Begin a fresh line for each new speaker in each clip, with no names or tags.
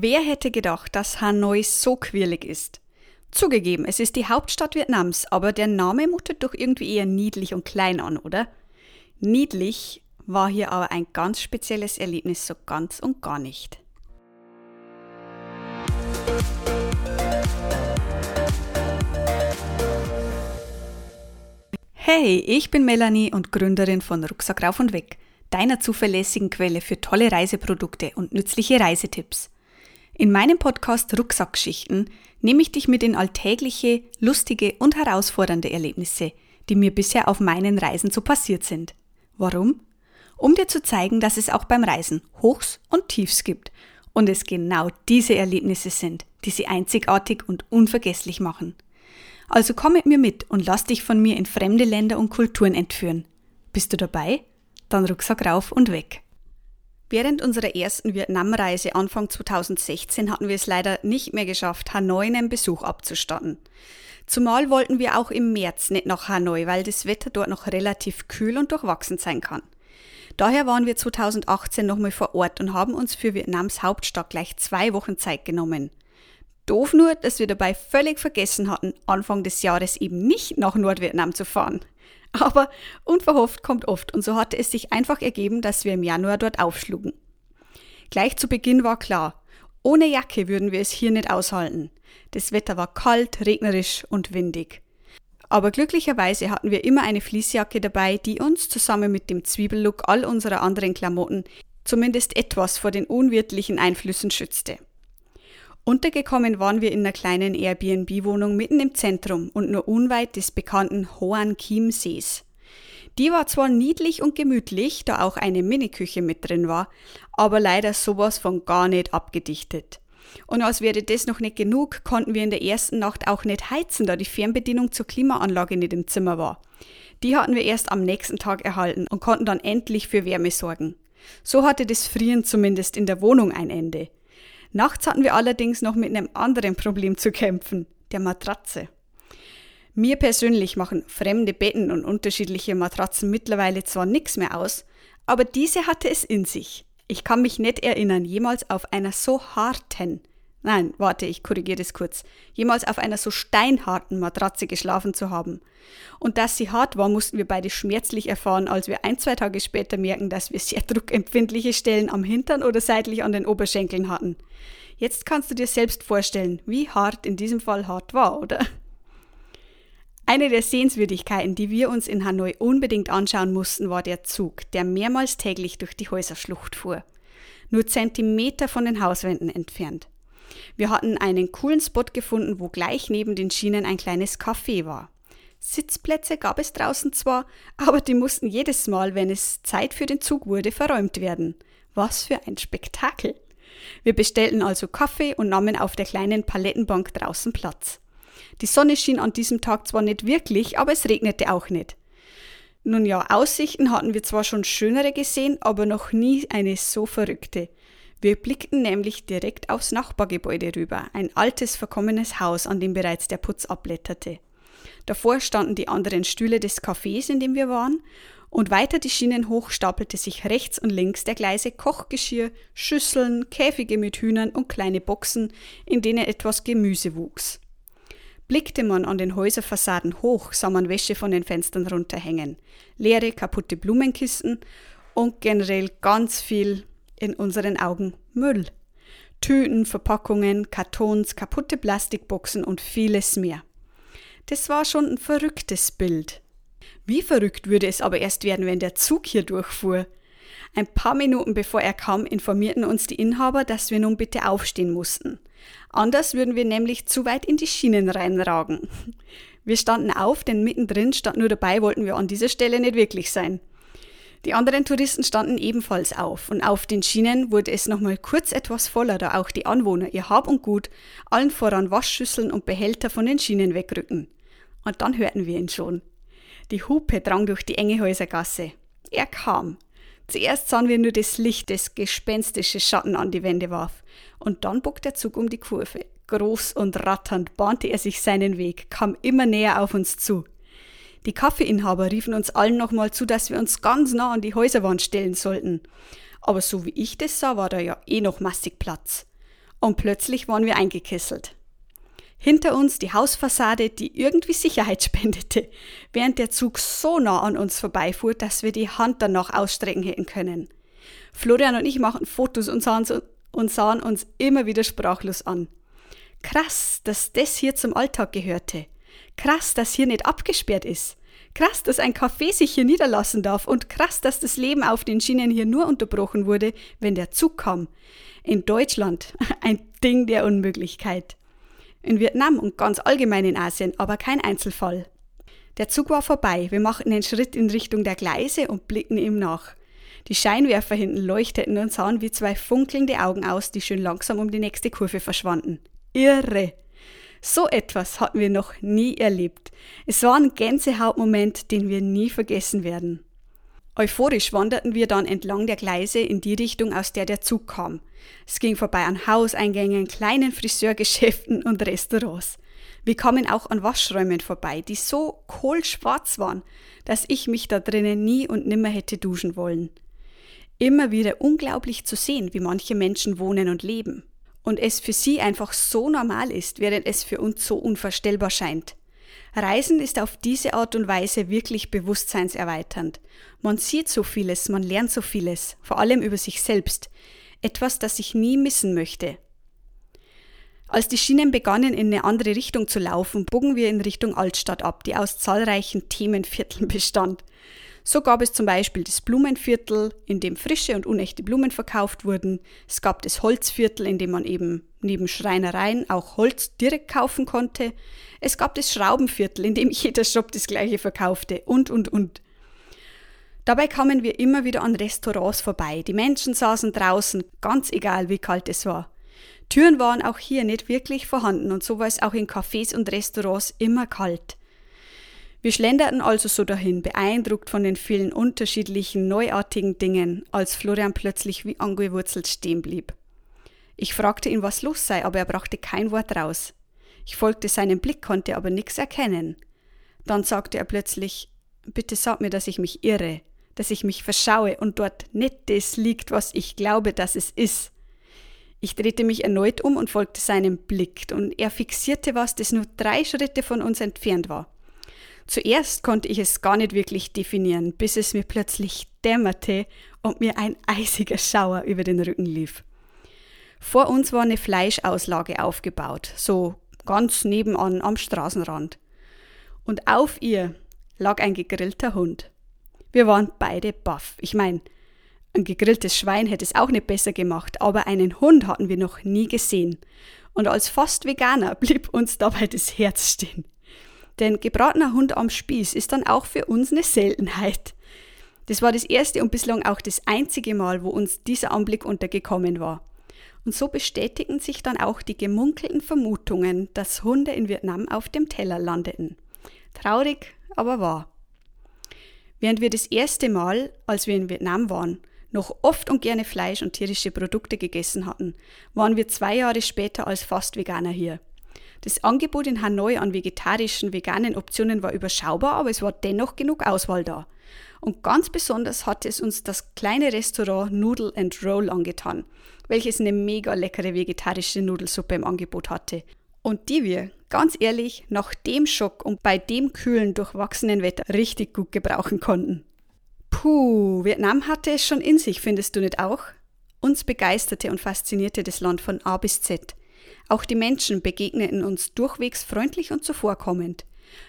Wer hätte gedacht, dass Hanoi so quirlig ist? Zugegeben, es ist die Hauptstadt Vietnams, aber der Name mutet doch irgendwie eher niedlich und klein an, oder? Niedlich war hier aber ein ganz spezielles Erlebnis so ganz und gar nicht. Hey, ich bin Melanie und Gründerin von Rucksack rauf und weg, deiner zuverlässigen Quelle für tolle Reiseprodukte und nützliche Reisetipps. In meinem Podcast Rucksackgeschichten nehme ich dich mit in alltägliche, lustige und herausfordernde Erlebnisse, die mir bisher auf meinen Reisen so passiert sind. Warum? Um dir zu zeigen, dass es auch beim Reisen Hochs und Tiefs gibt und es genau diese Erlebnisse sind, die sie einzigartig und unvergesslich machen. Also komm mit mir mit und lass dich von mir in fremde Länder und Kulturen entführen. Bist du dabei? Dann Rucksack rauf und weg. Während unserer ersten Vietnamreise Anfang 2016 hatten wir es leider nicht mehr geschafft, Hanoi einen Besuch abzustatten. Zumal wollten wir auch im März nicht nach Hanoi, weil das Wetter dort noch relativ kühl und durchwachsen sein kann. Daher waren wir 2018 nochmal vor Ort und haben uns für Vietnams Hauptstadt gleich zwei Wochen Zeit genommen. Doof nur, dass wir dabei völlig vergessen hatten, Anfang des Jahres eben nicht nach Nordvietnam zu fahren. Aber unverhofft kommt oft und so hatte es sich einfach ergeben, dass wir im Januar dort aufschlugen. Gleich zu Beginn war klar, ohne Jacke würden wir es hier nicht aushalten. Das Wetter war kalt, regnerisch und windig. Aber glücklicherweise hatten wir immer eine Fließjacke dabei, die uns zusammen mit dem Zwiebellook all unserer anderen Klamotten zumindest etwas vor den unwirtlichen Einflüssen schützte. Untergekommen waren wir in einer kleinen Airbnb-Wohnung mitten im Zentrum und nur unweit des bekannten Hoan Kim Sees. Die war zwar niedlich und gemütlich, da auch eine Miniküche mit drin war, aber leider sowas von gar nicht abgedichtet. Und als wäre das noch nicht genug, konnten wir in der ersten Nacht auch nicht heizen, da die Fernbedienung zur Klimaanlage nicht im Zimmer war. Die hatten wir erst am nächsten Tag erhalten und konnten dann endlich für Wärme sorgen. So hatte das Frieren zumindest in der Wohnung ein Ende. Nachts hatten wir allerdings noch mit einem anderen Problem zu kämpfen, der Matratze. Mir persönlich machen fremde Betten und unterschiedliche Matratzen mittlerweile zwar nichts mehr aus, aber diese hatte es in sich. Ich kann mich nicht erinnern, jemals auf einer so harten, nein, warte, ich korrigiere das kurz, jemals auf einer so steinharten Matratze geschlafen zu haben. Und dass sie hart war, mussten wir beide schmerzlich erfahren, als wir ein, zwei Tage später merken, dass wir sehr druckempfindliche Stellen am Hintern oder seitlich an den Oberschenkeln hatten. Jetzt kannst du dir selbst vorstellen, wie hart in diesem Fall hart war, oder? Eine der Sehenswürdigkeiten, die wir uns in Hanoi unbedingt anschauen mussten, war der Zug, der mehrmals täglich durch die Häuserschlucht fuhr. Nur Zentimeter von den Hauswänden entfernt. Wir hatten einen coolen Spot gefunden, wo gleich neben den Schienen ein kleines Café war. Sitzplätze gab es draußen zwar, aber die mussten jedes Mal, wenn es Zeit für den Zug wurde, verräumt werden. Was für ein Spektakel! Wir bestellten also Kaffee und nahmen auf der kleinen Palettenbank draußen Platz. Die Sonne schien an diesem Tag zwar nicht wirklich, aber es regnete auch nicht. Nun ja, Aussichten hatten wir zwar schon schönere gesehen, aber noch nie eine so verrückte. Wir blickten nämlich direkt aufs Nachbargebäude rüber, ein altes, verkommenes Haus, an dem bereits der Putz abblätterte. Davor standen die anderen Stühle des Cafés, in dem wir waren, und weiter die Schienen hoch stapelte sich rechts und links der Gleise Kochgeschirr, Schüsseln, Käfige mit Hühnern und kleine Boxen, in denen etwas Gemüse wuchs. Blickte man an den Häuserfassaden hoch, sah man Wäsche von den Fenstern runterhängen, leere, kaputte Blumenkisten und generell ganz viel in unseren Augen Müll. Tüten, Verpackungen, Kartons, kaputte Plastikboxen und vieles mehr. Das war schon ein verrücktes Bild. Wie verrückt würde es aber erst werden, wenn der Zug hier durchfuhr. Ein paar Minuten bevor er kam, informierten uns die Inhaber, dass wir nun bitte aufstehen mussten. Anders würden wir nämlich zu weit in die Schienen reinragen. Wir standen auf, denn mittendrin stand nur dabei, wollten wir an dieser Stelle nicht wirklich sein. Die anderen Touristen standen ebenfalls auf und auf den Schienen wurde es nochmal kurz etwas voller, da auch die Anwohner ihr Hab und Gut, allen voran Waschschüsseln und Behälter von den Schienen wegrücken. Und dann hörten wir ihn schon. Die Hupe drang durch die enge Häusergasse. Er kam. Zuerst sahen wir nur das Licht, das gespenstische Schatten an die Wände warf. Und dann bog der Zug um die Kurve. Groß und ratternd bahnte er sich seinen Weg, kam immer näher auf uns zu. Die Kaffeeinhaber riefen uns allen nochmal zu, dass wir uns ganz nah an die Häuserwand stellen sollten. Aber so wie ich das sah, war da ja eh noch massig Platz. Und plötzlich waren wir eingekesselt. Hinter uns die Hausfassade, die irgendwie Sicherheit spendete, während der Zug so nah an uns vorbeifuhr, dass wir die Hand danach ausstrecken hätten können. Florian und ich machten Fotos und sahen, und sahen uns immer wieder sprachlos an. Krass, dass das hier zum Alltag gehörte. Krass, dass hier nicht abgesperrt ist. Krass, dass ein Café sich hier niederlassen darf und krass, dass das Leben auf den Schienen hier nur unterbrochen wurde, wenn der Zug kam. In Deutschland ein Ding der Unmöglichkeit. In Vietnam und ganz allgemein in Asien aber kein Einzelfall. Der Zug war vorbei, wir machten einen Schritt in Richtung der Gleise und blickten ihm nach. Die Scheinwerfer hinten leuchteten und sahen wie zwei funkelnde Augen aus, die schön langsam um die nächste Kurve verschwanden. Irre! So etwas hatten wir noch nie erlebt. Es war ein Gänsehautmoment, den wir nie vergessen werden. Euphorisch wanderten wir dann entlang der Gleise in die Richtung, aus der der Zug kam. Es ging vorbei an Hauseingängen, kleinen Friseurgeschäften und Restaurants. Wir kamen auch an Waschräumen vorbei, die so kohlschwarz waren, dass ich mich da drinnen nie und nimmer hätte duschen wollen. Immer wieder unglaublich zu sehen, wie manche Menschen wohnen und leben. Und es für sie einfach so normal ist, während es für uns so unvorstellbar scheint. Reisen ist auf diese Art und Weise wirklich bewusstseinserweiternd. Man sieht so vieles, man lernt so vieles, vor allem über sich selbst. Etwas, das ich nie missen möchte. Als die Schienen begannen, in eine andere Richtung zu laufen, bogen wir in Richtung Altstadt ab, die aus zahlreichen Themenvierteln bestand. So gab es zum Beispiel das Blumenviertel, in dem frische und unechte Blumen verkauft wurden. Es gab das Holzviertel, in dem man eben neben Schreinereien auch Holz direkt kaufen konnte. Es gab das Schraubenviertel, in dem jeder Shop das gleiche verkaufte und, und, und. Dabei kamen wir immer wieder an Restaurants vorbei. Die Menschen saßen draußen, ganz egal wie kalt es war. Türen waren auch hier nicht wirklich vorhanden und so war es auch in Cafés und Restaurants immer kalt. Wir schlenderten also so dahin, beeindruckt von den vielen unterschiedlichen, neuartigen Dingen, als Florian plötzlich wie angewurzelt stehen blieb. Ich fragte ihn, was los sei, aber er brachte kein Wort raus. Ich folgte seinem Blick, konnte aber nichts erkennen. Dann sagte er plötzlich, bitte sag mir, dass ich mich irre, dass ich mich verschaue und dort nicht das liegt, was ich glaube, dass es ist. Ich drehte mich erneut um und folgte seinem Blick, und er fixierte was, das nur drei Schritte von uns entfernt war. Zuerst konnte ich es gar nicht wirklich definieren, bis es mir plötzlich dämmerte und mir ein eisiger Schauer über den Rücken lief. Vor uns war eine Fleischauslage aufgebaut, so ganz nebenan am Straßenrand. Und auf ihr lag ein gegrillter Hund. Wir waren beide baff. Ich meine, ein gegrilltes Schwein hätte es auch nicht besser gemacht, aber einen Hund hatten wir noch nie gesehen. Und als fast Veganer blieb uns dabei das Herz stehen. Denn gebratener Hund am Spieß ist dann auch für uns eine Seltenheit. Das war das erste und bislang auch das einzige Mal, wo uns dieser Anblick untergekommen war. Und so bestätigten sich dann auch die gemunkelten Vermutungen, dass Hunde in Vietnam auf dem Teller landeten. Traurig, aber wahr. Während wir das erste Mal, als wir in Vietnam waren, noch oft und gerne Fleisch und tierische Produkte gegessen hatten, waren wir zwei Jahre später als fast Veganer hier. Das Angebot in Hanoi an vegetarischen, veganen Optionen war überschaubar, aber es war dennoch genug Auswahl da. Und ganz besonders hatte es uns das kleine Restaurant Noodle and Roll angetan, welches eine mega leckere vegetarische Nudelsuppe im Angebot hatte. Und die wir, ganz ehrlich, nach dem Schock und bei dem kühlen, durchwachsenen Wetter richtig gut gebrauchen konnten. Puh, Vietnam hatte es schon in sich, findest du nicht auch? Uns begeisterte und faszinierte das Land von A bis Z. Auch die Menschen begegneten uns durchwegs freundlich und zuvorkommend.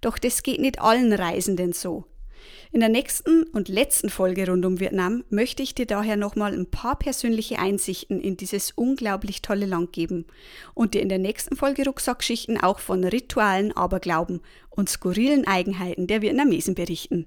Doch das geht nicht allen Reisenden so. In der nächsten und letzten Folge rund um Vietnam möchte ich dir daher nochmal ein paar persönliche Einsichten in dieses unglaublich tolle Land geben und dir in der nächsten Folge Rucksackschichten auch von Ritualen, Aberglauben und skurrilen Eigenheiten der Vietnamesen berichten.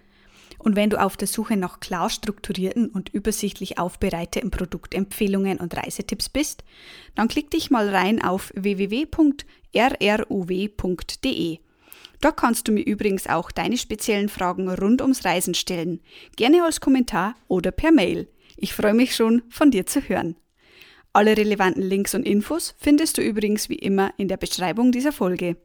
Und wenn du auf der Suche nach klar strukturierten und übersichtlich aufbereiteten Produktempfehlungen und Reisetipps bist, dann klick dich mal rein auf www.rruw.de. Dort kannst du mir übrigens auch deine speziellen Fragen rund ums Reisen stellen, gerne als Kommentar oder per Mail. Ich freue mich schon, von dir zu hören. Alle relevanten Links und Infos findest du übrigens wie immer in der Beschreibung dieser Folge.